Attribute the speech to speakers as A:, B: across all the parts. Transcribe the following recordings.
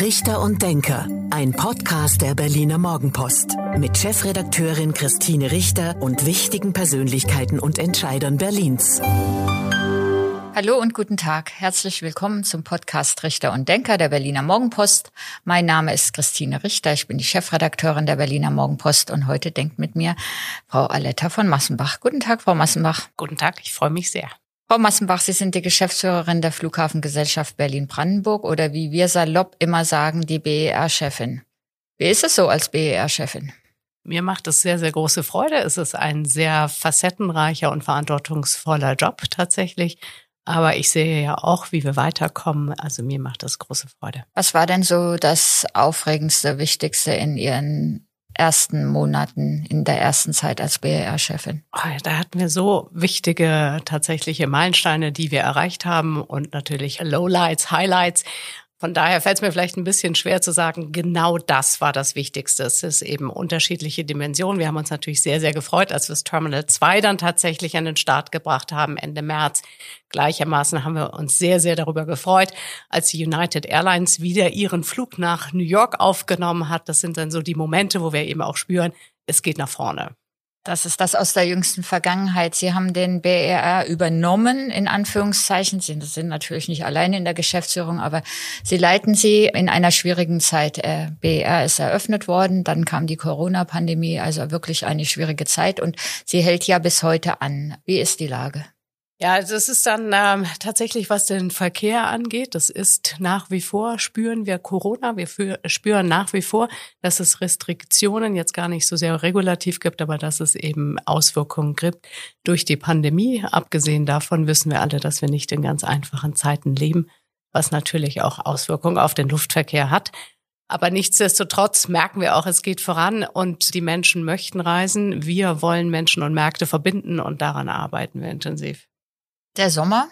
A: Richter und Denker, ein Podcast der Berliner Morgenpost mit Chefredakteurin Christine Richter und wichtigen Persönlichkeiten und Entscheidern Berlins.
B: Hallo und guten Tag. Herzlich willkommen zum Podcast Richter und Denker der Berliner Morgenpost. Mein Name ist Christine Richter. Ich bin die Chefredakteurin der Berliner Morgenpost und heute denkt mit mir Frau Aletta von Massenbach. Guten Tag, Frau Massenbach.
C: Guten Tag, ich freue mich sehr.
B: Frau Massenbach, Sie sind die Geschäftsführerin der Flughafengesellschaft Berlin-Brandenburg oder wie wir salopp immer sagen, die BER-Chefin. Wie ist es so als BER-Chefin?
C: Mir macht es sehr, sehr große Freude. Es ist ein sehr facettenreicher und verantwortungsvoller Job tatsächlich. Aber ich sehe ja auch, wie wir weiterkommen. Also mir macht das große Freude.
B: Was war denn so das Aufregendste, Wichtigste in Ihren ersten Monaten, in der ersten Zeit als BER-Chefin?
C: Oh, da hatten wir so wichtige tatsächliche Meilensteine, die wir erreicht haben und natürlich Lowlights, Highlights. Von daher fällt es mir vielleicht ein bisschen schwer zu sagen, genau das war das Wichtigste. Es ist eben unterschiedliche Dimensionen. Wir haben uns natürlich sehr, sehr gefreut, als wir das Terminal 2 dann tatsächlich an den Start gebracht haben, Ende März. Gleichermaßen haben wir uns sehr, sehr darüber gefreut, als die United Airlines wieder ihren Flug nach New York aufgenommen hat. Das sind dann so die Momente, wo wir eben auch spüren, es geht nach vorne.
B: Das ist das aus der jüngsten Vergangenheit. Sie haben den BER übernommen, in Anführungszeichen. Sie sind natürlich nicht alleine in der Geschäftsführung, aber Sie leiten sie in einer schwierigen Zeit. Äh, BER ist eröffnet worden, dann kam die Corona-Pandemie, also wirklich eine schwierige Zeit und sie hält ja bis heute an. Wie ist die Lage?
C: Ja, das ist dann ähm, tatsächlich, was den Verkehr angeht. Das ist nach wie vor, spüren wir Corona. Wir für, spüren nach wie vor, dass es Restriktionen jetzt gar nicht so sehr regulativ gibt, aber dass es eben Auswirkungen gibt durch die Pandemie. Abgesehen davon wissen wir alle, dass wir nicht in ganz einfachen Zeiten leben, was natürlich auch Auswirkungen auf den Luftverkehr hat. Aber nichtsdestotrotz merken wir auch, es geht voran und die Menschen möchten reisen. Wir wollen Menschen und Märkte verbinden und daran arbeiten wir intensiv.
B: Der Sommer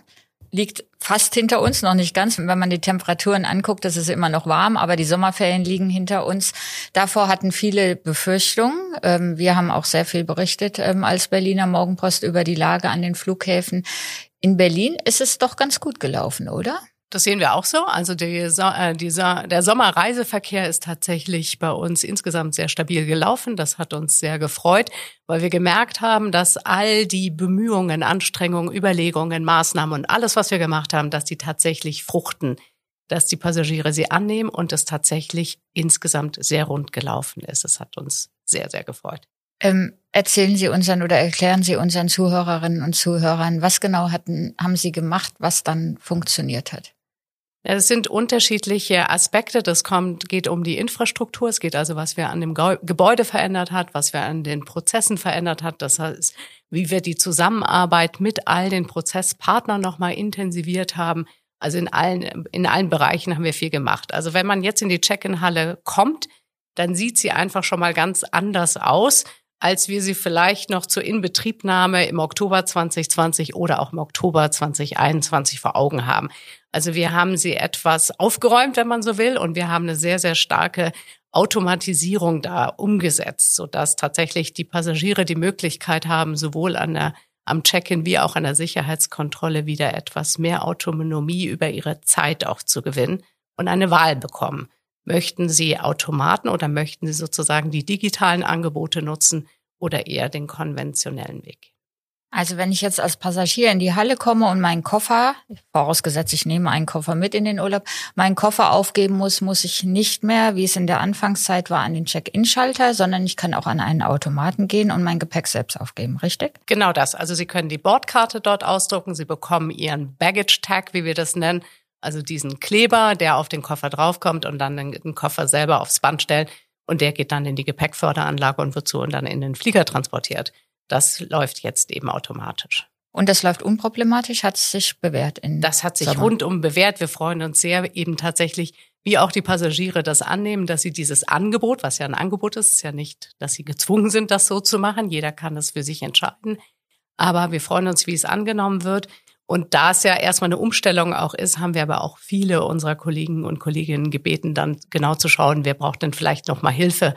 B: liegt fast hinter uns, noch nicht ganz. Wenn man die Temperaturen anguckt, das ist immer noch warm, aber die Sommerferien liegen hinter uns. Davor hatten viele Befürchtungen. Ähm, wir haben auch sehr viel berichtet ähm, als Berliner Morgenpost über die Lage an den Flughäfen. In Berlin ist es doch ganz gut gelaufen, oder?
C: Das sehen wir auch so. Also die, äh, dieser, der Sommerreiseverkehr ist tatsächlich bei uns insgesamt sehr stabil gelaufen. Das hat uns sehr gefreut, weil wir gemerkt haben, dass all die Bemühungen, Anstrengungen, Überlegungen, Maßnahmen und alles, was wir gemacht haben, dass die tatsächlich fruchten, dass die Passagiere sie annehmen und es tatsächlich insgesamt sehr rund gelaufen ist. Es hat uns sehr, sehr gefreut.
B: Ähm, erzählen Sie unseren oder erklären Sie unseren Zuhörerinnen und Zuhörern, was genau hatten, haben Sie gemacht, was dann funktioniert hat?
C: Es sind unterschiedliche Aspekte. Das kommt, geht um die Infrastruktur. Es geht also, was wir an dem Gebäude verändert hat, was wir an den Prozessen verändert hat. Das heißt, wie wir die Zusammenarbeit mit all den Prozesspartnern nochmal intensiviert haben. Also in allen, in allen Bereichen haben wir viel gemacht. Also wenn man jetzt in die Check-in-Halle kommt, dann sieht sie einfach schon mal ganz anders aus als wir sie vielleicht noch zur Inbetriebnahme im Oktober 2020 oder auch im Oktober 2021 vor Augen haben. Also wir haben sie etwas aufgeräumt, wenn man so will, und wir haben eine sehr, sehr starke Automatisierung da umgesetzt, sodass tatsächlich die Passagiere die Möglichkeit haben, sowohl an der am Check-in wie auch an der Sicherheitskontrolle wieder etwas mehr Autonomie über ihre Zeit auch zu gewinnen und eine Wahl bekommen. Möchten Sie Automaten oder möchten Sie sozusagen die digitalen Angebote nutzen oder eher den konventionellen Weg?
B: Also wenn ich jetzt als Passagier in die Halle komme und meinen Koffer, vorausgesetzt ich nehme einen Koffer mit in den Urlaub, meinen Koffer aufgeben muss, muss ich nicht mehr, wie es in der Anfangszeit war, an den Check-in-Schalter, sondern ich kann auch an einen Automaten gehen und mein Gepäck selbst aufgeben, richtig?
C: Genau das. Also Sie können die Bordkarte dort ausdrucken, Sie bekommen Ihren Baggage-Tag, wie wir das nennen, also diesen Kleber, der auf den Koffer draufkommt und dann den Koffer selber aufs Band stellen und der geht dann in die Gepäckförderanlage und wird so und dann in den Flieger transportiert. Das läuft jetzt eben automatisch.
B: Und das läuft unproblematisch, hat es sich bewährt in
C: Das hat sich
B: Sommer.
C: rundum bewährt. Wir freuen uns sehr eben tatsächlich, wie auch die Passagiere das annehmen, dass sie dieses Angebot, was ja ein Angebot ist, ist ja nicht, dass sie gezwungen sind, das so zu machen. Jeder kann das für sich entscheiden. Aber wir freuen uns, wie es angenommen wird. Und da es ja erstmal eine Umstellung auch ist, haben wir aber auch viele unserer Kollegen und Kolleginnen gebeten, dann genau zu schauen, wer braucht denn vielleicht noch mal Hilfe.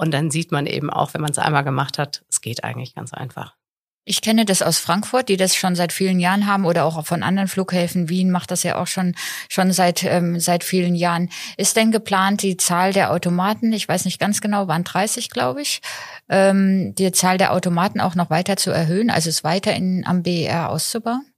C: Und dann sieht man eben auch, wenn man es einmal gemacht hat, es geht eigentlich ganz einfach.
B: Ich kenne das aus Frankfurt, die das schon seit vielen Jahren haben oder auch von anderen Flughäfen. Wien macht das ja auch schon schon seit ähm, seit vielen Jahren. Ist denn geplant, die Zahl der Automaten, ich weiß nicht ganz genau, waren 30, glaube ich, ähm, die Zahl der Automaten auch noch weiter zu erhöhen, also es weiter in, am BER auszubauen?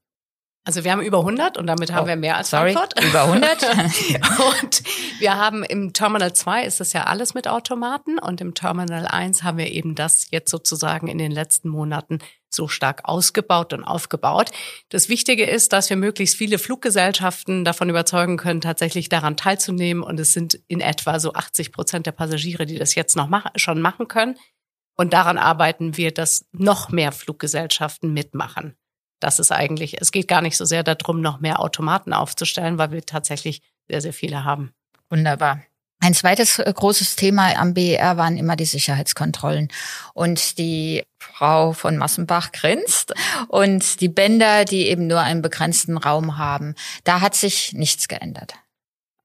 C: Also wir haben über 100 und damit haben oh, wir mehr als
B: sorry,
C: Frankfurt.
B: Über 100.
C: und wir haben im Terminal 2 ist das ja alles mit Automaten und im Terminal 1 haben wir eben das jetzt sozusagen in den letzten Monaten so stark ausgebaut und aufgebaut. Das Wichtige ist, dass wir möglichst viele Fluggesellschaften davon überzeugen können, tatsächlich daran teilzunehmen. Und es sind in etwa so 80 Prozent der Passagiere, die das jetzt noch mach schon machen können. Und daran arbeiten wir, dass noch mehr Fluggesellschaften mitmachen. Das ist eigentlich, es geht gar nicht so sehr darum, noch mehr Automaten aufzustellen, weil wir tatsächlich sehr, sehr viele haben.
B: Wunderbar. Ein zweites äh, großes Thema am BER waren immer die Sicherheitskontrollen. Und die Frau von Massenbach grinst und die Bänder, die eben nur einen begrenzten Raum haben. Da hat sich nichts geändert.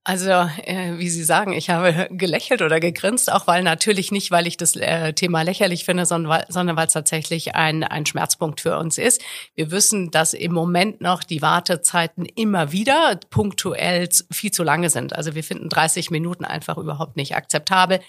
C: Also, äh, wie Sie sagen, ich habe gelächelt oder gegrinst, auch weil natürlich nicht, weil ich das äh, Thema lächerlich finde, sondern weil, es tatsächlich ein, ein Schmerzpunkt für uns ist. Wir wissen, dass im Moment noch die Wartezeiten immer wieder punktuell viel zu lange sind. Also wir finden 30 Minuten einfach überhaupt nicht akzeptabel.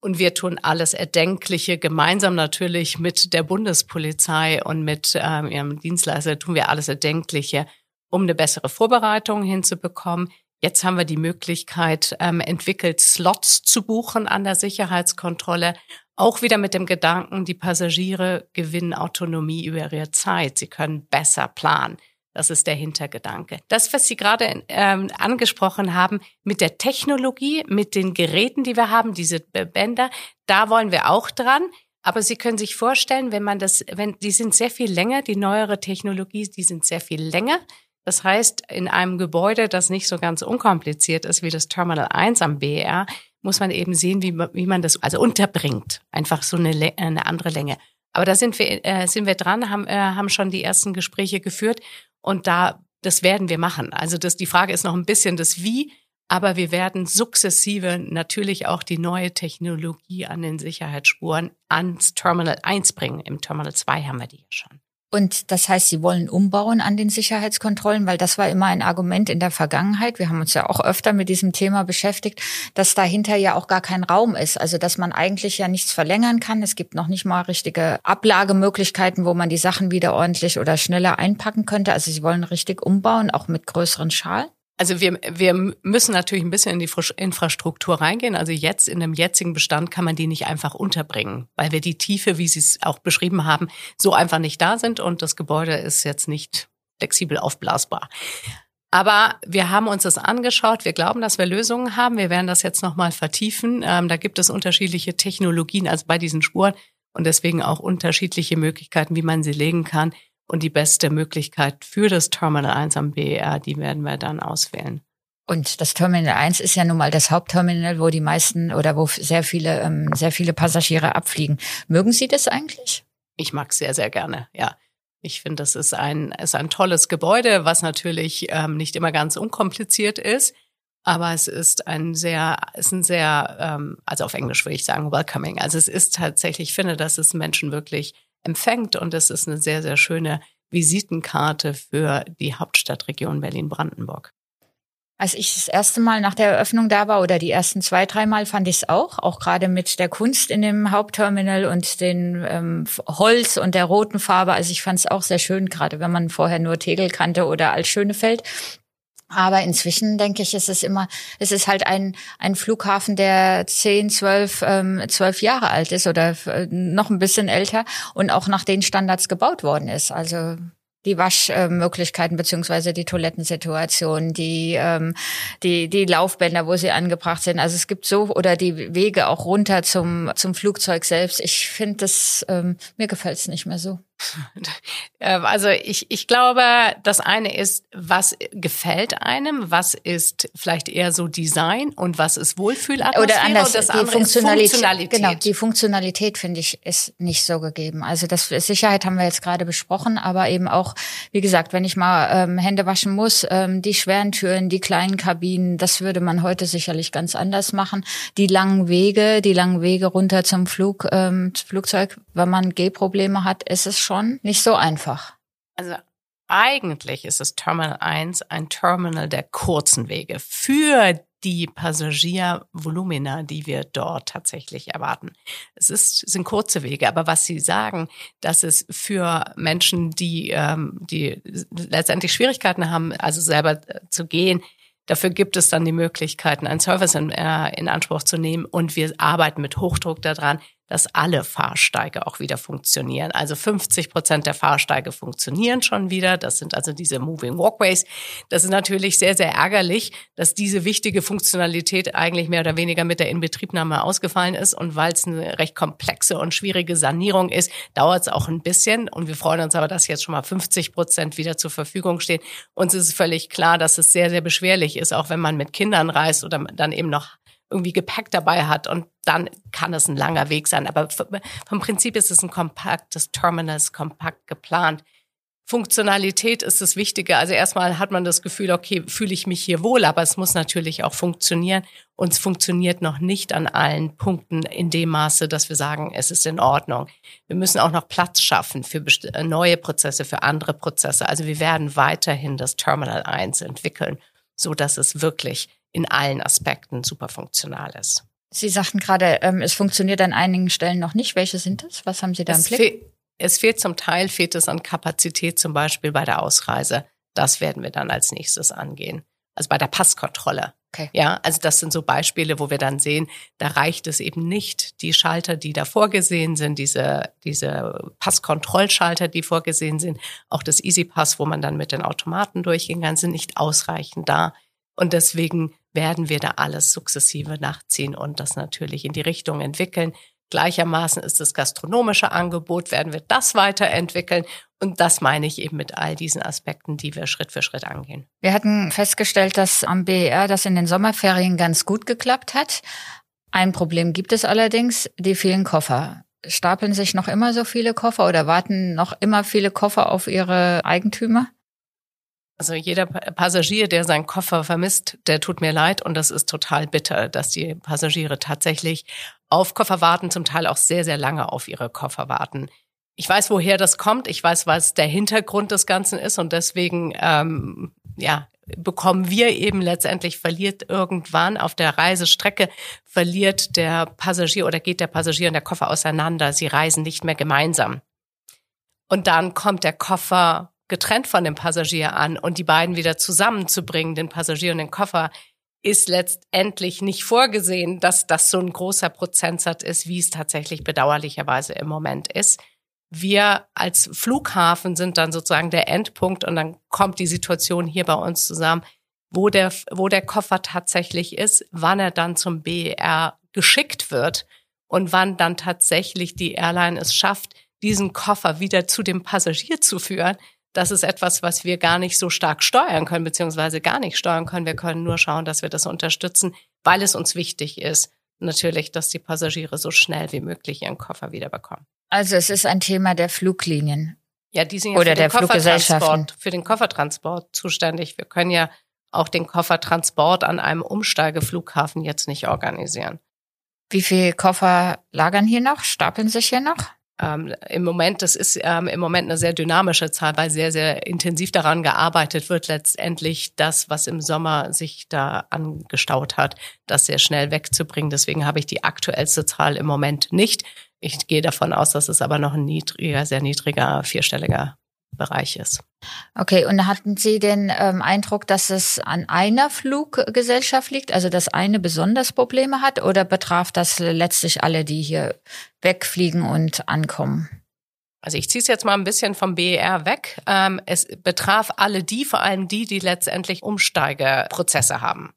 C: Und wir tun alles Erdenkliche gemeinsam natürlich mit der Bundespolizei und mit ähm, ihrem Dienstleister tun wir alles Erdenkliche, um eine bessere Vorbereitung hinzubekommen Jetzt haben wir die Möglichkeit ähm, entwickelt, Slots zu buchen an der Sicherheitskontrolle. Auch wieder mit dem Gedanken, die Passagiere gewinnen Autonomie über ihre Zeit. Sie können besser planen. Das ist der Hintergedanke. Das, was Sie gerade ähm, angesprochen haben, mit der Technologie, mit den Geräten, die wir haben, diese Bänder, da wollen wir auch dran. Aber Sie können sich vorstellen, wenn man das, wenn, die sind sehr viel länger, die neuere Technologie, die sind sehr viel länger. Das heißt, in einem Gebäude, das nicht so ganz unkompliziert ist wie das Terminal 1 am BR, muss man eben sehen, wie, wie man das also unterbringt. Einfach so eine, eine andere Länge. Aber da sind wir, äh, sind wir dran, haben, äh, haben schon die ersten Gespräche geführt und da, das werden wir machen. Also das, die Frage ist noch ein bisschen das Wie, aber wir werden sukzessive natürlich auch die neue Technologie an den Sicherheitsspuren ans Terminal 1 bringen. Im Terminal 2 haben wir die ja schon.
B: Und das heißt, Sie wollen umbauen an den Sicherheitskontrollen, weil das war immer ein Argument in der Vergangenheit. Wir haben uns ja auch öfter mit diesem Thema beschäftigt, dass dahinter ja auch gar kein Raum ist. Also, dass man eigentlich ja nichts verlängern kann. Es gibt noch nicht mal richtige Ablagemöglichkeiten, wo man die Sachen wieder ordentlich oder schneller einpacken könnte. Also, Sie wollen richtig umbauen, auch mit größeren Schalen.
C: Also wir, wir müssen natürlich ein bisschen in die Infrastruktur reingehen. Also jetzt in dem jetzigen Bestand kann man die nicht einfach unterbringen, weil wir die Tiefe, wie Sie es auch beschrieben haben, so einfach nicht da sind und das Gebäude ist jetzt nicht flexibel aufblasbar. Aber wir haben uns das angeschaut. Wir glauben, dass wir Lösungen haben. Wir werden das jetzt nochmal vertiefen. Ähm, da gibt es unterschiedliche Technologien, also bei diesen Spuren und deswegen auch unterschiedliche Möglichkeiten, wie man sie legen kann. Und die beste Möglichkeit für das Terminal 1 am BER, die werden wir dann auswählen.
B: Und das Terminal 1 ist ja nun mal das Hauptterminal, wo die meisten oder wo sehr viele, ähm, sehr viele Passagiere abfliegen. Mögen Sie das eigentlich?
C: Ich mag es sehr, sehr gerne, ja. Ich finde, das ist ein, ist ein tolles Gebäude, was natürlich ähm, nicht immer ganz unkompliziert ist. Aber es ist ein sehr, ist ein sehr, ähm, also auf Englisch würde ich sagen, welcoming. Also es ist tatsächlich, ich finde, dass es Menschen wirklich empfängt. Und es ist eine sehr, sehr schöne Visitenkarte für die Hauptstadtregion Berlin-Brandenburg.
B: Als ich das erste Mal nach der Eröffnung da war oder die ersten zwei, dreimal fand ich es auch, auch gerade mit der Kunst in dem Hauptterminal und den ähm, Holz und der roten Farbe. Also ich fand es auch sehr schön, gerade wenn man vorher nur Tegel kannte oder als Schönefeld. Aber inzwischen denke ich, es ist immer, es ist halt ein, ein Flughafen, der zehn, zwölf, ähm, zwölf Jahre alt ist oder äh, noch ein bisschen älter und auch nach den Standards gebaut worden ist. Also die Waschmöglichkeiten beziehungsweise die Toilettensituation, die ähm, die die Laufbänder, wo sie angebracht sind. Also es gibt so oder die Wege auch runter zum zum Flugzeug selbst. Ich finde das ähm, mir gefällt es nicht mehr so.
C: Ähm, also ich, ich glaube, das eine ist, was gefällt einem, was ist vielleicht eher so Design und was ist Wohlfühlatmosphäre
B: Oder anders, und das die Funktionalität, Funktionalität. Genau, die Funktionalität finde ich ist nicht so gegeben. Also das Sicherheit haben wir jetzt gerade besprochen, aber eben auch, wie gesagt, wenn ich mal ähm, Hände waschen muss, ähm, die schweren Türen, die kleinen Kabinen, das würde man heute sicherlich ganz anders machen. Die langen Wege, die langen Wege runter zum Flug, ähm, Flugzeug, wenn man Gehprobleme hat, ist es schon nicht so einfach.
C: Also eigentlich ist das Terminal 1 ein Terminal der kurzen Wege für die Passagiervolumina, die wir dort tatsächlich erwarten. Es ist, sind kurze Wege, aber was Sie sagen, dass es für Menschen, die, ähm, die letztendlich Schwierigkeiten haben, also selber zu gehen, Dafür gibt es dann die Möglichkeiten, einen Service in, äh, in Anspruch zu nehmen und wir arbeiten mit Hochdruck daran, dass alle Fahrsteige auch wieder funktionieren. Also 50 Prozent der Fahrsteige funktionieren schon wieder. Das sind also diese Moving Walkways. Das ist natürlich sehr, sehr ärgerlich, dass diese wichtige Funktionalität eigentlich mehr oder weniger mit der Inbetriebnahme ausgefallen ist. Und weil es eine recht komplexe und schwierige Sanierung ist, dauert es auch ein bisschen. Und wir freuen uns aber, dass jetzt schon mal 50 Prozent wieder zur Verfügung stehen. Uns ist völlig klar, dass es sehr, sehr beschwerlich ist, auch wenn man mit Kindern reist oder dann eben noch irgendwie Gepäck dabei hat und dann kann es ein langer Weg sein. Aber vom Prinzip ist es ein kompaktes Terminal, kompakt geplant. Funktionalität ist das Wichtige. Also erstmal hat man das Gefühl, okay, fühle ich mich hier wohl, aber es muss natürlich auch funktionieren. Und es funktioniert noch nicht an allen Punkten in dem Maße, dass wir sagen, es ist in Ordnung. Wir müssen auch noch Platz schaffen für äh, neue Prozesse, für andere Prozesse. Also wir werden weiterhin das Terminal 1 entwickeln, so dass es wirklich in allen Aspekten super funktional ist.
B: Sie sagten gerade, ähm, es funktioniert an einigen Stellen noch nicht. Welche sind es? Was haben Sie da im
C: es
B: Blick?
C: Fe es fehlt zum Teil, fehlt es an Kapazität, zum Beispiel bei der Ausreise. Das werden wir dann als nächstes angehen. Also bei der Passkontrolle. Okay. Ja, also das sind so Beispiele, wo wir dann sehen, da reicht es eben nicht, die Schalter, die da vorgesehen sind, diese, diese Passkontrollschalter, die vorgesehen sind, auch das EasyPass, wo man dann mit den Automaten durchgehen kann, sind nicht ausreichend da. Und deswegen werden wir da alles sukzessive nachziehen und das natürlich in die Richtung entwickeln. Gleichermaßen ist das gastronomische Angebot, werden wir das weiterentwickeln. Und das meine ich eben mit all diesen Aspekten, die wir Schritt für Schritt angehen.
B: Wir hatten festgestellt, dass am BER das in den Sommerferien ganz gut geklappt hat. Ein Problem gibt es allerdings, die vielen Koffer. Stapeln sich noch immer so viele Koffer oder warten noch immer viele Koffer auf ihre Eigentümer?
C: Also jeder Passagier, der seinen Koffer vermisst, der tut mir leid und das ist total bitter, dass die Passagiere tatsächlich auf Koffer warten, zum Teil auch sehr, sehr lange auf ihre Koffer warten. Ich weiß, woher das kommt. Ich weiß, was der Hintergrund des Ganzen ist und deswegen, ähm, ja, bekommen wir eben letztendlich verliert irgendwann auf der Reisestrecke verliert der Passagier oder geht der Passagier und der Koffer auseinander. Sie reisen nicht mehr gemeinsam. Und dann kommt der Koffer getrennt von dem Passagier an und die beiden wieder zusammenzubringen, den Passagier und den Koffer, ist letztendlich nicht vorgesehen, dass das so ein großer Prozentsatz ist, wie es tatsächlich bedauerlicherweise im Moment ist. Wir als Flughafen sind dann sozusagen der Endpunkt und dann kommt die Situation hier bei uns zusammen, wo der, wo der Koffer tatsächlich ist, wann er dann zum BER geschickt wird und wann dann tatsächlich die Airline es schafft, diesen Koffer wieder zu dem Passagier zu führen, das ist etwas, was wir gar nicht so stark steuern können, beziehungsweise gar nicht steuern können. Wir können nur schauen, dass wir das unterstützen, weil es uns wichtig ist, natürlich, dass die Passagiere so schnell wie möglich ihren Koffer wiederbekommen.
B: Also es ist ein Thema der Fluglinien.
C: Ja, die sind ja
B: Oder
C: für den Koffertransport, für den Koffertransport zuständig. Wir können ja auch den Koffertransport an einem Umsteigeflughafen jetzt nicht organisieren.
B: Wie viele Koffer lagern hier noch? Stapeln sich hier noch?
C: Ähm, im Moment, das ist ähm, im Moment eine sehr dynamische Zahl, weil sehr, sehr intensiv daran gearbeitet wird, letztendlich das, was im Sommer sich da angestaut hat, das sehr schnell wegzubringen. Deswegen habe ich die aktuellste Zahl im Moment nicht. Ich gehe davon aus, dass es aber noch ein niedriger, sehr niedriger, vierstelliger Bereich ist.
B: Okay, und hatten Sie den ähm, Eindruck, dass es an einer Fluggesellschaft liegt, also dass eine besonders Probleme hat, oder betraf das letztlich alle, die hier wegfliegen und ankommen?
C: Also ich ziehe es jetzt mal ein bisschen vom BER weg. Ähm, es betraf alle die, vor allem die, die letztendlich Umsteigeprozesse haben.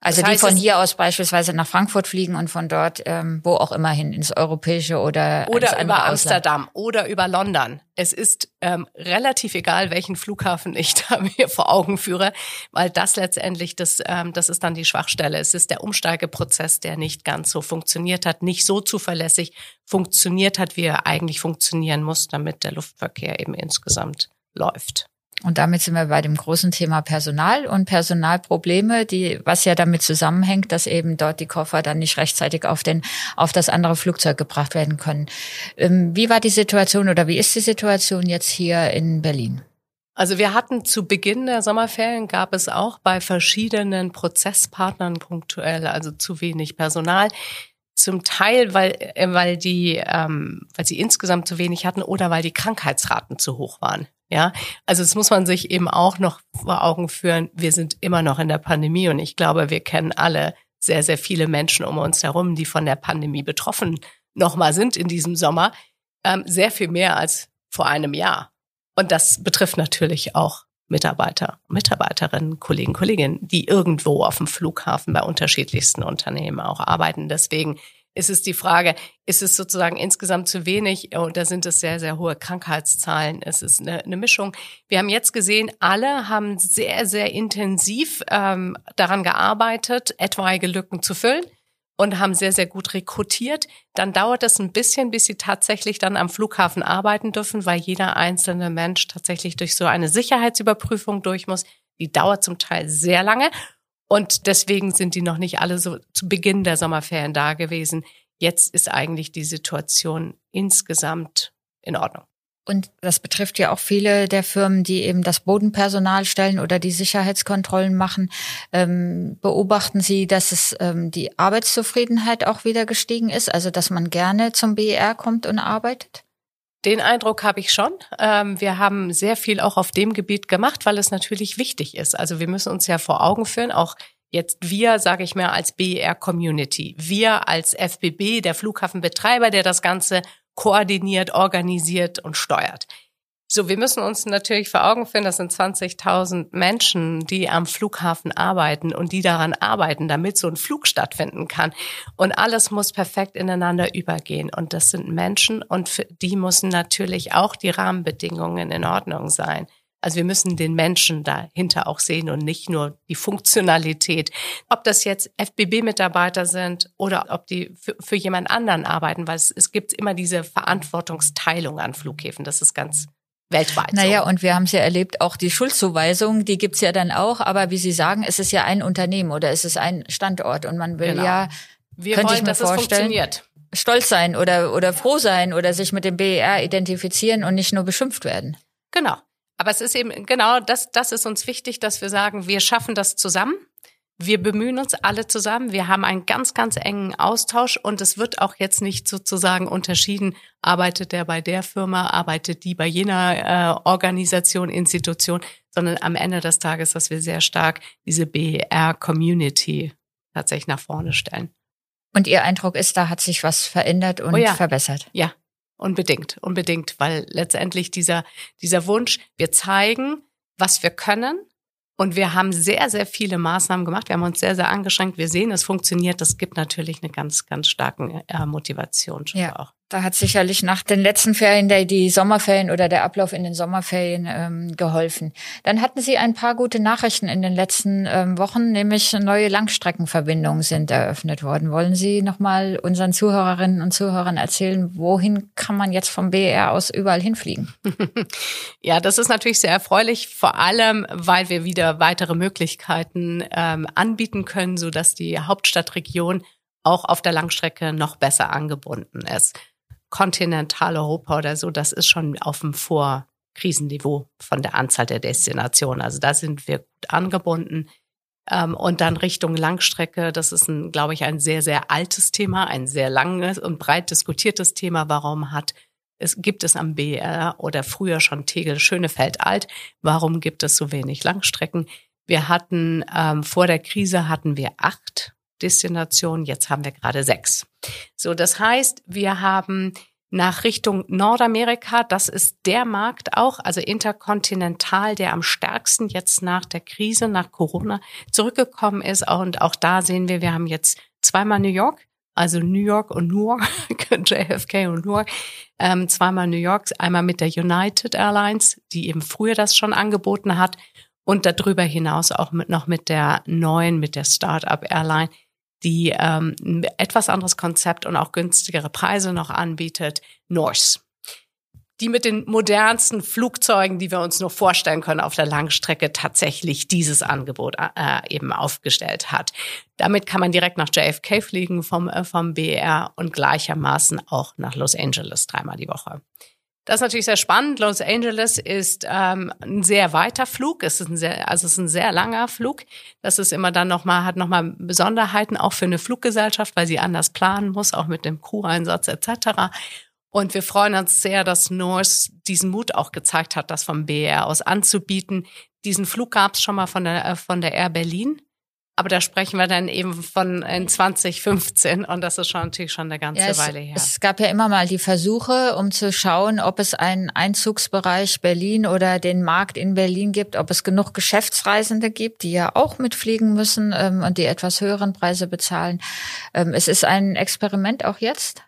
B: Also das heißt, die von hier aus beispielsweise nach Frankfurt fliegen und von dort ähm, wo auch immer hin ins europäische oder
C: oder über Amsterdam oder über London. Es ist ähm, relativ egal, welchen Flughafen ich da mir vor Augen führe, weil das letztendlich das ähm, das ist dann die Schwachstelle. Es ist der Umsteigeprozess, der nicht ganz so funktioniert hat, nicht so zuverlässig funktioniert hat, wie er eigentlich funktionieren muss, damit der Luftverkehr eben insgesamt läuft.
B: Und damit sind wir bei dem großen Thema Personal und Personalprobleme, die, was ja damit zusammenhängt, dass eben dort die Koffer dann nicht rechtzeitig auf den, auf das andere Flugzeug gebracht werden können. Ähm, wie war die Situation oder wie ist die Situation jetzt hier in Berlin?
C: Also wir hatten zu Beginn der Sommerferien gab es auch bei verschiedenen Prozesspartnern punktuell, also zu wenig Personal. Zum Teil, weil, äh, weil die, ähm, weil sie insgesamt zu wenig hatten oder weil die Krankheitsraten zu hoch waren. Ja, also das muss man sich eben auch noch vor Augen führen. Wir sind immer noch in der Pandemie und ich glaube, wir kennen alle sehr, sehr viele Menschen um uns herum, die von der Pandemie betroffen nochmal sind in diesem Sommer. Ähm, sehr viel mehr als vor einem Jahr. Und das betrifft natürlich auch Mitarbeiter, Mitarbeiterinnen, Kollegen, Kolleginnen, die irgendwo auf dem Flughafen bei unterschiedlichsten Unternehmen auch arbeiten. Deswegen ist es die Frage, ist es sozusagen insgesamt zu wenig und da sind es sehr, sehr hohe Krankheitszahlen. Es ist eine, eine Mischung. Wir haben jetzt gesehen, alle haben sehr, sehr intensiv ähm, daran gearbeitet, etwaige Lücken zu füllen und haben sehr, sehr gut rekrutiert. Dann dauert es ein bisschen, bis sie tatsächlich dann am Flughafen arbeiten dürfen, weil jeder einzelne Mensch tatsächlich durch so eine Sicherheitsüberprüfung durch muss. Die dauert zum Teil sehr lange. Und deswegen sind die noch nicht alle so zu Beginn der Sommerferien da gewesen. Jetzt ist eigentlich die Situation insgesamt in Ordnung.
B: Und das betrifft ja auch viele der Firmen, die eben das Bodenpersonal stellen oder die Sicherheitskontrollen machen. Ähm, beobachten Sie, dass es ähm, die Arbeitszufriedenheit auch wieder gestiegen ist, also dass man gerne zum BER kommt und arbeitet?
C: Den Eindruck habe ich schon. Ähm, wir haben sehr viel auch auf dem Gebiet gemacht, weil es natürlich wichtig ist. Also wir müssen uns ja vor Augen führen, auch jetzt wir, sage ich mal, als BER Community, wir als FBB, der Flughafenbetreiber, der das Ganze koordiniert, organisiert und steuert. So, wir müssen uns natürlich vor Augen führen, das sind 20.000 Menschen, die am Flughafen arbeiten und die daran arbeiten, damit so ein Flug stattfinden kann. Und alles muss perfekt ineinander übergehen. Und das sind Menschen und für die müssen natürlich auch die Rahmenbedingungen in Ordnung sein. Also wir müssen den Menschen dahinter auch sehen und nicht nur die Funktionalität. Ob das jetzt FBB-Mitarbeiter sind oder ob die für, für jemand anderen arbeiten, weil es, es gibt immer diese Verantwortungsteilung an Flughäfen. Das ist ganz weltweit.
B: Naja, so. und wir haben es ja erlebt, auch die Schuldzuweisung, die gibt's ja dann auch, aber wie Sie sagen, es ist ja ein Unternehmen oder es ist ein Standort und man will genau. ja,
C: wir könnte wollen, ich mir dass vorstellen, es
B: stolz sein oder, oder froh sein oder sich mit dem BER identifizieren und nicht nur beschimpft werden.
C: Genau. Aber es ist eben genau das, das ist uns wichtig, dass wir sagen, wir schaffen das zusammen. Wir bemühen uns alle zusammen. Wir haben einen ganz, ganz engen Austausch und es wird auch jetzt nicht sozusagen unterschieden, arbeitet der bei der Firma, arbeitet die bei jener äh, Organisation, Institution, sondern am Ende des Tages, dass wir sehr stark diese BR-Community tatsächlich nach vorne stellen.
B: Und Ihr Eindruck ist, da hat sich was verändert und oh ja. verbessert?
C: Ja, unbedingt, unbedingt, weil letztendlich dieser, dieser Wunsch, wir zeigen, was wir können, und wir haben sehr, sehr viele Maßnahmen gemacht. Wir haben uns sehr, sehr angeschränkt. Wir sehen, es funktioniert. Das gibt natürlich eine ganz, ganz starke äh, Motivation schon
B: ja. auch. Da hat sicherlich nach den letzten Ferien der, die Sommerferien oder der Ablauf in den Sommerferien ähm, geholfen. Dann hatten Sie ein paar gute Nachrichten in den letzten ähm, Wochen, nämlich neue Langstreckenverbindungen sind eröffnet worden. Wollen Sie nochmal unseren Zuhörerinnen und Zuhörern erzählen, wohin kann man jetzt vom BER aus überall hinfliegen?
C: ja, das ist natürlich sehr erfreulich, vor allem, weil wir wieder weitere Möglichkeiten ähm, anbieten können, so dass die Hauptstadtregion auch auf der Langstrecke noch besser angebunden ist. Kontinentaleuropa oder so, das ist schon auf dem Vorkrisenniveau von der Anzahl der Destinationen. Also da sind wir gut angebunden. Ähm, und dann Richtung Langstrecke, das ist, ein, glaube ich, ein sehr, sehr altes Thema, ein sehr langes und breit diskutiertes Thema. Warum hat es gibt es am BR oder früher schon Tegel Schönefeld alt. Warum gibt es so wenig Langstrecken? Wir hatten ähm, vor der Krise hatten wir acht Destinationen, jetzt haben wir gerade sechs. So, das heißt, wir haben nach Richtung Nordamerika, das ist der Markt auch, also interkontinental, der am stärksten jetzt nach der Krise, nach Corona zurückgekommen ist. Und auch da sehen wir, wir haben jetzt zweimal New York, also New York und Newark, JFK und Newark, ähm, zweimal New York, einmal mit der United Airlines, die eben früher das schon angeboten hat und darüber hinaus auch mit, noch mit der neuen, mit der Startup Airline, die ähm, ein etwas anderes Konzept und auch günstigere Preise noch anbietet, Norse. die mit den modernsten Flugzeugen, die wir uns nur vorstellen können, auf der Langstrecke tatsächlich dieses Angebot äh, eben aufgestellt hat. Damit kann man direkt nach JFK fliegen vom, äh, vom BR und gleichermaßen auch nach Los Angeles dreimal die Woche. Das ist natürlich sehr spannend. Los Angeles ist ähm, ein sehr weiter Flug. Es ist ein sehr, also es ist ein sehr langer Flug. Das ist immer dann nochmal, hat nochmal Besonderheiten auch für eine Fluggesellschaft, weil sie anders planen muss, auch mit dem Crew-Einsatz etc. Und wir freuen uns sehr, dass Norse diesen Mut auch gezeigt hat, das vom BR aus anzubieten. Diesen Flug gab es schon mal von der, äh, von der Air Berlin. Aber da sprechen wir dann eben von in 2015 und das ist schon natürlich schon eine ganze
B: ja, es,
C: Weile her.
B: Es gab ja immer mal die Versuche, um zu schauen, ob es einen Einzugsbereich Berlin oder den Markt in Berlin gibt, ob es genug Geschäftsreisende gibt, die ja auch mitfliegen müssen ähm, und die etwas höheren Preise bezahlen. Ähm, es ist ein Experiment auch jetzt.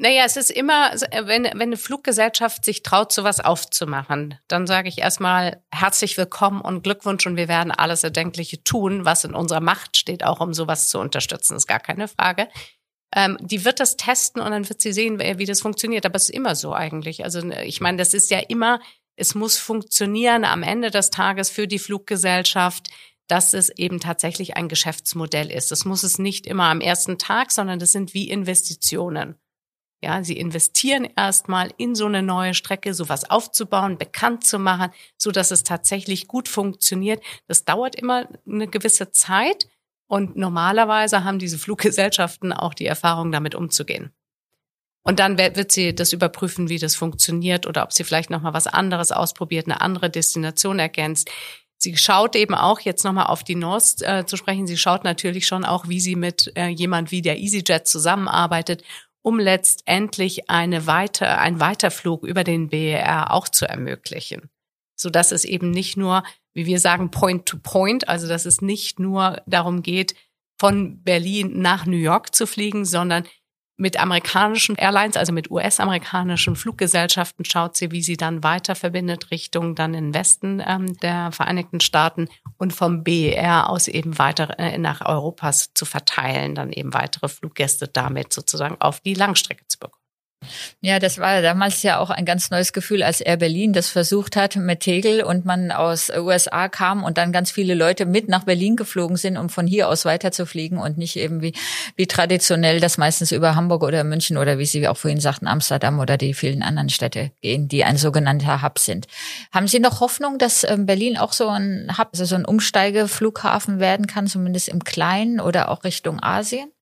C: Naja, es ist immer, wenn, wenn eine Fluggesellschaft sich traut, sowas aufzumachen, dann sage ich erstmal herzlich willkommen und Glückwunsch und wir werden alles Erdenkliche tun, was in unserer Macht steht, auch um sowas zu unterstützen. ist gar keine Frage. Ähm, die wird das testen und dann wird sie sehen, wie das funktioniert. Aber es ist immer so eigentlich. Also ich meine, das ist ja immer, es muss funktionieren am Ende des Tages für die Fluggesellschaft dass es eben tatsächlich ein Geschäftsmodell ist. Das muss es nicht immer am ersten Tag, sondern das sind wie Investitionen. Ja, sie investieren erstmal in so eine neue Strecke, sowas aufzubauen, bekannt zu machen, so dass es tatsächlich gut funktioniert. Das dauert immer eine gewisse Zeit und normalerweise haben diese Fluggesellschaften auch die Erfahrung, damit umzugehen. Und dann wird sie das überprüfen, wie das funktioniert oder ob sie vielleicht noch mal was anderes ausprobiert, eine andere Destination ergänzt. Sie schaut eben auch jetzt nochmal auf die North äh, zu sprechen. Sie schaut natürlich schon auch, wie sie mit äh, jemand wie der EasyJet zusammenarbeitet um letztendlich eine weiter, ein Weiterflug über den BER auch zu ermöglichen. So dass es eben nicht nur, wie wir sagen, point to point, also dass es nicht nur darum geht, von Berlin nach New York zu fliegen, sondern mit amerikanischen Airlines, also mit US-amerikanischen Fluggesellschaften schaut sie, wie sie dann weiter verbindet Richtung dann in Westen ähm, der Vereinigten Staaten und vom BER aus eben weiter äh, nach Europas zu verteilen, dann eben weitere Fluggäste damit sozusagen auf die Langstrecke zu bekommen.
B: Ja, das war damals ja auch ein ganz neues Gefühl, als Air Berlin das versucht hat mit Tegel und man aus USA kam und dann ganz viele Leute mit nach Berlin geflogen sind, um von hier aus weiterzufliegen und nicht eben wie, wie traditionell das meistens über Hamburg oder München oder wie Sie auch vorhin sagten, Amsterdam oder die vielen anderen Städte gehen, die ein sogenannter Hub sind. Haben Sie noch Hoffnung, dass ähm, Berlin auch so ein Hub, also so ein Umsteigeflughafen werden kann, zumindest im Kleinen oder auch Richtung Asien?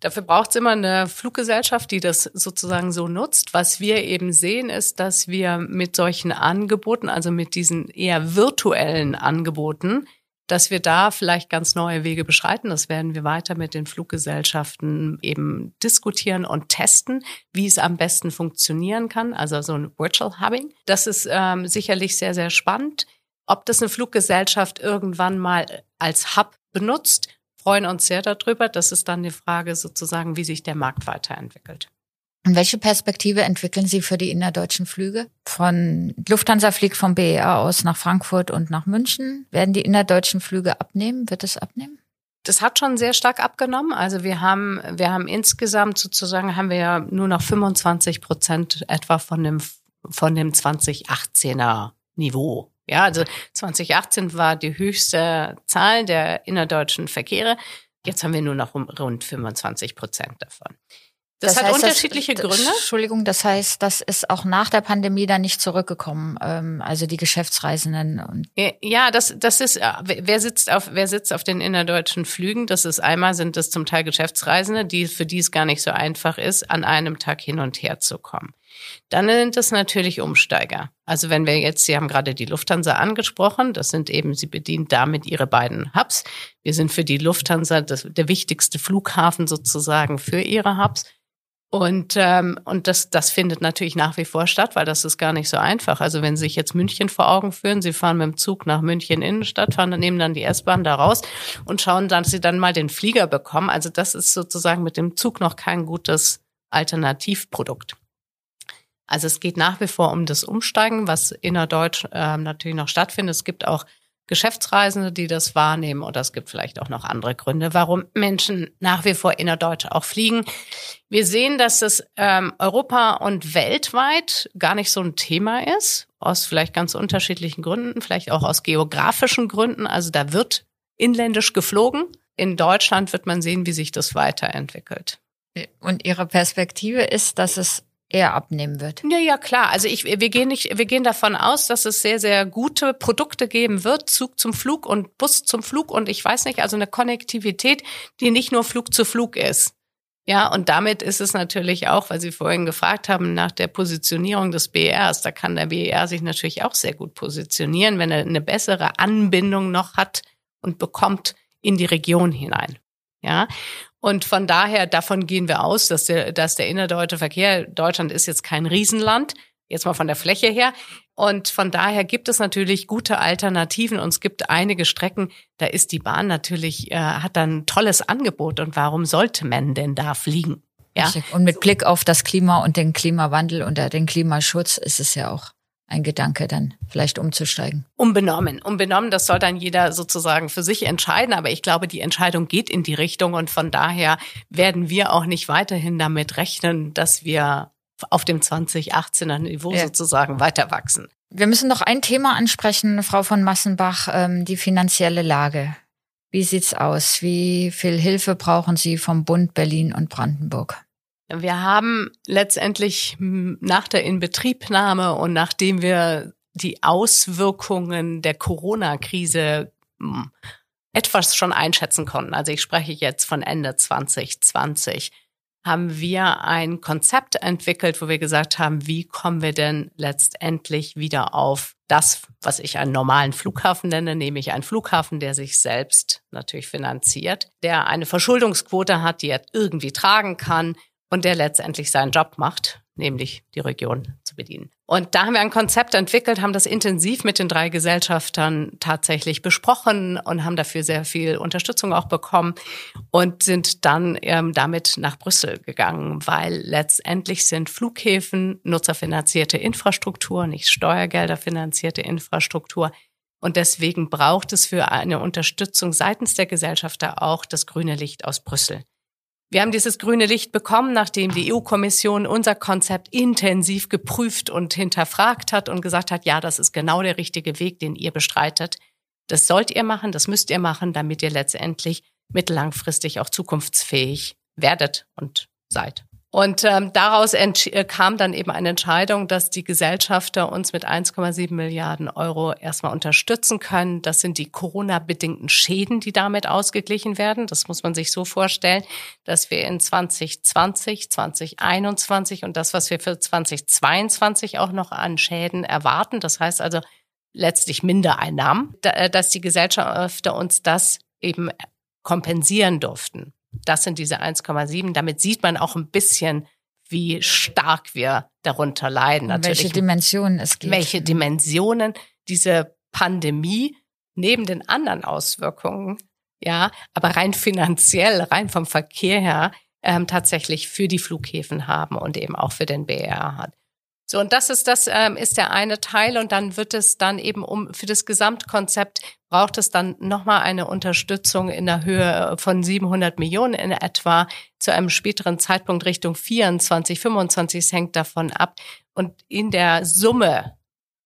C: Dafür braucht es immer eine Fluggesellschaft, die das sozusagen so nutzt. Was wir eben sehen, ist, dass wir mit solchen Angeboten, also mit diesen eher virtuellen Angeboten, dass wir da vielleicht ganz neue Wege beschreiten. Das werden wir weiter mit den Fluggesellschaften eben diskutieren und testen, wie es am besten funktionieren kann. Also so ein Virtual Hubbing. Das ist ähm, sicherlich sehr, sehr spannend. Ob das eine Fluggesellschaft irgendwann mal als Hub benutzt, freuen uns sehr darüber. Das ist dann die Frage sozusagen, wie sich der Markt weiterentwickelt.
B: Und welche Perspektive entwickeln Sie für die innerdeutschen Flüge? Von Lufthansa fliegt vom BER aus nach Frankfurt und nach München. Werden die innerdeutschen Flüge abnehmen? Wird es abnehmen?
C: Das hat schon sehr stark abgenommen. Also wir haben, wir haben insgesamt sozusagen haben wir ja nur noch 25 Prozent etwa von dem, von dem 2018er Niveau. Ja, also 2018 war die höchste Zahl der innerdeutschen Verkehre. Jetzt haben wir nur noch rund 25 Prozent davon. Das, das hat heißt, unterschiedliche
B: das,
C: Gründe.
B: Entschuldigung, das heißt, das ist auch nach der Pandemie dann nicht zurückgekommen, ähm, also die Geschäftsreisenden.
C: Ja, das, das ist, äh, wer sitzt auf, wer sitzt auf den innerdeutschen Flügen? Das ist einmal sind das zum Teil Geschäftsreisende, die, für die es gar nicht so einfach ist, an einem Tag hin und her zu kommen. Dann sind es natürlich Umsteiger. Also wenn wir jetzt, Sie haben gerade die Lufthansa angesprochen, das sind eben, sie bedient damit ihre beiden Hubs. Wir sind für die Lufthansa das, der wichtigste Flughafen sozusagen für ihre Hubs. Und, ähm, und das, das findet natürlich nach wie vor statt, weil das ist gar nicht so einfach. Also wenn Sie sich jetzt München vor Augen führen, Sie fahren mit dem Zug nach München Innenstadt, fahren dann nehmen dann die S-Bahn da raus und schauen, dass Sie dann mal den Flieger bekommen. Also das ist sozusagen mit dem Zug noch kein gutes Alternativprodukt. Also es geht nach wie vor um das Umsteigen, was innerdeutsch äh, natürlich noch stattfindet. Es gibt auch Geschäftsreisende, die das wahrnehmen. Oder es gibt vielleicht auch noch andere Gründe, warum Menschen nach wie vor innerdeutsch auch fliegen. Wir sehen, dass es ähm, Europa und weltweit gar nicht so ein Thema ist, aus vielleicht ganz unterschiedlichen Gründen, vielleicht auch aus geografischen Gründen. Also da wird inländisch geflogen. In Deutschland wird man sehen, wie sich das weiterentwickelt.
B: Und Ihre Perspektive ist, dass es eher abnehmen wird.
C: Ja, ja, klar. Also ich, wir gehen nicht, wir gehen davon aus, dass es sehr, sehr gute Produkte geben wird, Zug zum Flug und Bus zum Flug und ich weiß nicht, also eine Konnektivität, die nicht nur Flug zu Flug ist. Ja, und damit ist es natürlich auch, weil Sie vorhin gefragt haben nach der Positionierung des BERs, da kann der BER sich natürlich auch sehr gut positionieren, wenn er eine bessere Anbindung noch hat und bekommt in die Region hinein. Ja, und von daher, davon gehen wir aus, dass der, dass der innerdeutsche Verkehr, Deutschland ist jetzt kein Riesenland, jetzt mal von der Fläche her. Und von daher gibt es natürlich gute Alternativen und es gibt einige Strecken, da ist die Bahn natürlich, äh, hat dann tolles Angebot. Und warum sollte man denn da fliegen?
B: Ja. Und mit Blick auf das Klima und den Klimawandel und den Klimaschutz ist es ja auch ein Gedanke, dann vielleicht umzusteigen?
C: Unbenommen. Unbenommen, das soll dann jeder sozusagen für sich entscheiden. Aber ich glaube, die Entscheidung geht in die Richtung und von daher werden wir auch nicht weiterhin damit rechnen, dass wir auf dem 2018er Niveau ja. sozusagen weiter wachsen.
B: Wir müssen noch ein Thema ansprechen, Frau von Massenbach, ähm, die finanzielle Lage. Wie sieht's aus? Wie viel Hilfe brauchen Sie vom Bund Berlin und Brandenburg?
C: Wir haben letztendlich nach der Inbetriebnahme und nachdem wir die Auswirkungen der Corona-Krise etwas schon einschätzen konnten, also ich spreche jetzt von Ende 2020, haben wir ein Konzept entwickelt, wo wir gesagt haben, wie kommen wir denn letztendlich wieder auf das, was ich einen normalen Flughafen nenne, nämlich einen Flughafen, der sich selbst natürlich finanziert, der eine Verschuldungsquote hat, die er irgendwie tragen kann, und der letztendlich seinen Job macht, nämlich die Region zu bedienen. Und da haben wir ein Konzept entwickelt, haben das intensiv mit den drei Gesellschaftern tatsächlich besprochen und haben dafür sehr viel Unterstützung auch bekommen und sind dann ähm, damit nach Brüssel gegangen, weil letztendlich sind Flughäfen nutzerfinanzierte Infrastruktur, nicht Steuergelder finanzierte Infrastruktur. Und deswegen braucht es für eine Unterstützung seitens der Gesellschafter auch das grüne Licht aus Brüssel. Wir haben dieses grüne Licht bekommen, nachdem die EU-Kommission unser Konzept intensiv geprüft und hinterfragt hat und gesagt hat, ja, das ist genau der richtige Weg, den ihr bestreitet. Das sollt ihr machen, das müsst ihr machen, damit ihr letztendlich mittellangfristig auch zukunftsfähig werdet und seid. Und ähm, daraus äh, kam dann eben eine Entscheidung, dass die Gesellschafter uns mit 1,7 Milliarden Euro erstmal unterstützen können. Das sind die Corona-bedingten Schäden, die damit ausgeglichen werden. Das muss man sich so vorstellen, dass wir in 2020, 2021 und das, was wir für 2022 auch noch an Schäden erwarten, das heißt also letztlich Mindereinnahmen, äh, dass die Gesellschafter uns das eben kompensieren durften. Das sind diese 1,7. Damit sieht man auch ein bisschen, wie stark wir darunter leiden.
B: Natürlich. Welche Dimensionen es gibt.
C: Welche Dimensionen diese Pandemie neben den anderen Auswirkungen, ja, aber rein finanziell, rein vom Verkehr her, ähm, tatsächlich für die Flughäfen haben und eben auch für den BR hat. So, und das ist das ähm, ist der eine Teil und dann wird es dann eben um für das Gesamtkonzept braucht es dann nochmal eine Unterstützung in der Höhe von 700 Millionen in etwa zu einem späteren Zeitpunkt Richtung 24, 25. Es hängt davon ab. Und in der Summe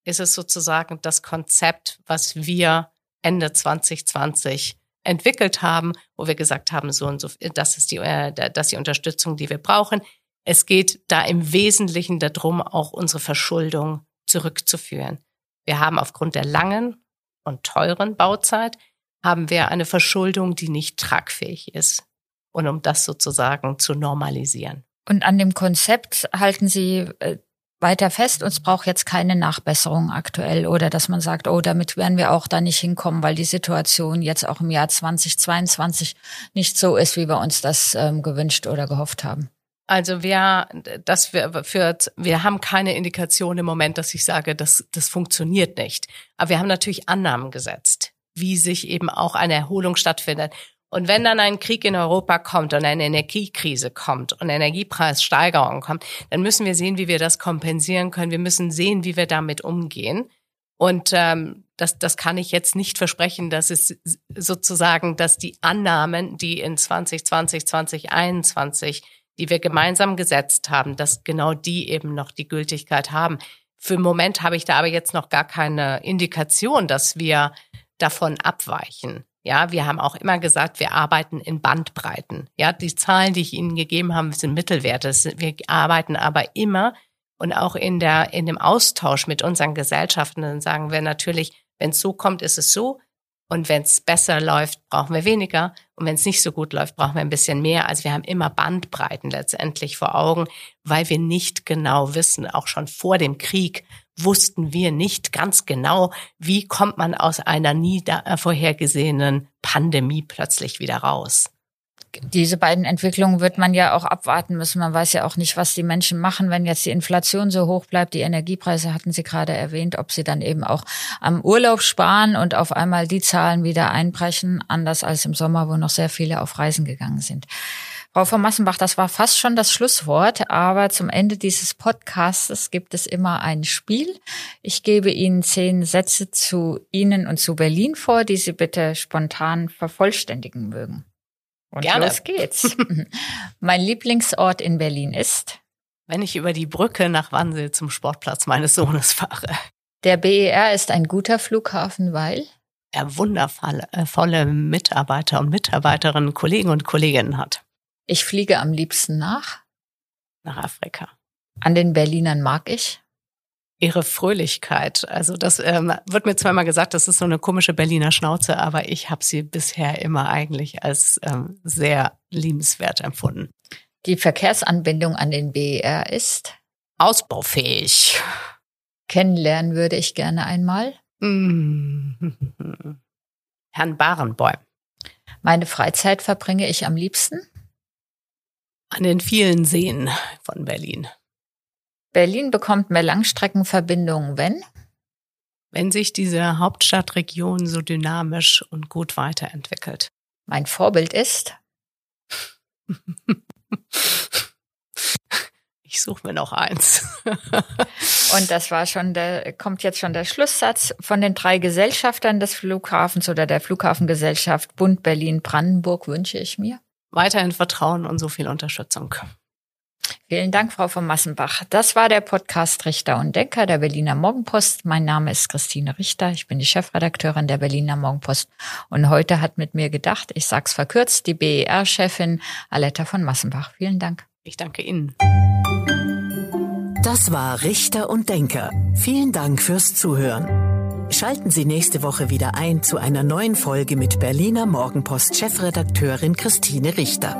C: ist es sozusagen das Konzept, was wir Ende 2020 entwickelt haben, wo wir gesagt haben, so und so, das ist die, äh, das ist die Unterstützung, die wir brauchen. Es geht da im Wesentlichen darum, auch unsere Verschuldung zurückzuführen. Wir haben aufgrund der langen und teuren Bauzeit haben wir eine Verschuldung, die nicht tragfähig ist. Und um das sozusagen zu normalisieren.
B: Und an dem Konzept halten Sie äh, weiter fest, uns braucht jetzt keine Nachbesserung aktuell oder dass man sagt, oh, damit werden wir auch da nicht hinkommen, weil die Situation jetzt auch im Jahr 2022 nicht so ist, wie wir uns das ähm, gewünscht oder gehofft haben.
C: Also wir, dass wir für, wir haben keine Indikation im Moment, dass ich sage, das, das funktioniert nicht. Aber wir haben natürlich Annahmen gesetzt, wie sich eben auch eine Erholung stattfindet. Und wenn dann ein Krieg in Europa kommt und eine Energiekrise kommt und Energiepreissteigerung kommt, dann müssen wir sehen, wie wir das kompensieren können. Wir müssen sehen, wie wir damit umgehen. Und ähm, das, das kann ich jetzt nicht versprechen, dass es sozusagen, dass die Annahmen, die in 2020, 2021, die wir gemeinsam gesetzt haben, dass genau die eben noch die Gültigkeit haben. Für den Moment habe ich da aber jetzt noch gar keine Indikation, dass wir davon abweichen. Ja, wir haben auch immer gesagt, wir arbeiten in Bandbreiten. Ja, die Zahlen, die ich Ihnen gegeben habe, sind Mittelwerte. Wir arbeiten aber immer und auch in der, in dem Austausch mit unseren Gesellschaften, dann sagen wir natürlich, wenn es so kommt, ist es so. Und wenn es besser läuft, brauchen wir weniger. Und wenn es nicht so gut läuft, brauchen wir ein bisschen mehr. Also wir haben immer Bandbreiten letztendlich vor Augen, weil wir nicht genau wissen, auch schon vor dem Krieg wussten wir nicht ganz genau, wie kommt man aus einer nie vorhergesehenen Pandemie plötzlich wieder raus
B: diese beiden Entwicklungen wird man ja auch abwarten müssen. Man weiß ja auch nicht, was die Menschen machen, wenn jetzt die Inflation so hoch bleibt. Die Energiepreise hatten Sie gerade erwähnt, ob sie dann eben auch am Urlaub sparen und auf einmal die Zahlen wieder einbrechen, anders als im Sommer, wo noch sehr viele auf Reisen gegangen sind. Frau von Massenbach, das war fast schon das Schlusswort, aber zum Ende dieses Podcasts gibt es immer ein Spiel. Ich gebe Ihnen zehn Sätze zu Ihnen und zu Berlin vor, die Sie bitte spontan vervollständigen mögen. Und Gerne. los geht's. mein Lieblingsort in Berlin ist?
C: Wenn ich über die Brücke nach Wannsee zum Sportplatz meines Sohnes fahre.
B: Der BER ist ein guter Flughafen, weil?
C: Er wundervolle Mitarbeiter und Mitarbeiterinnen, Kollegen und Kolleginnen hat.
B: Ich fliege am liebsten nach?
C: Nach Afrika.
B: An den Berlinern mag ich?
C: Ihre Fröhlichkeit. Also das ähm, wird mir zweimal gesagt, das ist so eine komische Berliner Schnauze, aber ich habe sie bisher immer eigentlich als ähm, sehr liebenswert empfunden.
B: Die Verkehrsanbindung an den BER ist
C: ausbaufähig.
B: Kennenlernen würde ich gerne einmal.
C: Herrn Barenbäum.
B: Meine Freizeit verbringe ich am liebsten
C: an den vielen Seen von Berlin.
B: Berlin bekommt mehr Langstreckenverbindungen, wenn?
C: Wenn sich diese Hauptstadtregion so dynamisch und gut weiterentwickelt.
B: Mein Vorbild ist?
C: Ich suche mir noch eins.
B: Und das war schon der, kommt jetzt schon der Schlusssatz von den drei Gesellschaftern des Flughafens oder der Flughafengesellschaft Bund Berlin Brandenburg wünsche ich mir.
C: Weiterhin Vertrauen und so viel Unterstützung.
B: Vielen Dank, Frau von Massenbach. Das war der Podcast Richter und Denker der Berliner Morgenpost. Mein Name ist Christine Richter. Ich bin die Chefredakteurin der Berliner Morgenpost. Und heute hat mit mir gedacht, ich sag's verkürzt, die BER-Chefin Aletta von Massenbach. Vielen Dank.
C: Ich danke Ihnen.
A: Das war Richter und Denker. Vielen Dank fürs Zuhören. Schalten Sie nächste Woche wieder ein zu einer neuen Folge mit Berliner Morgenpost Chefredakteurin Christine Richter.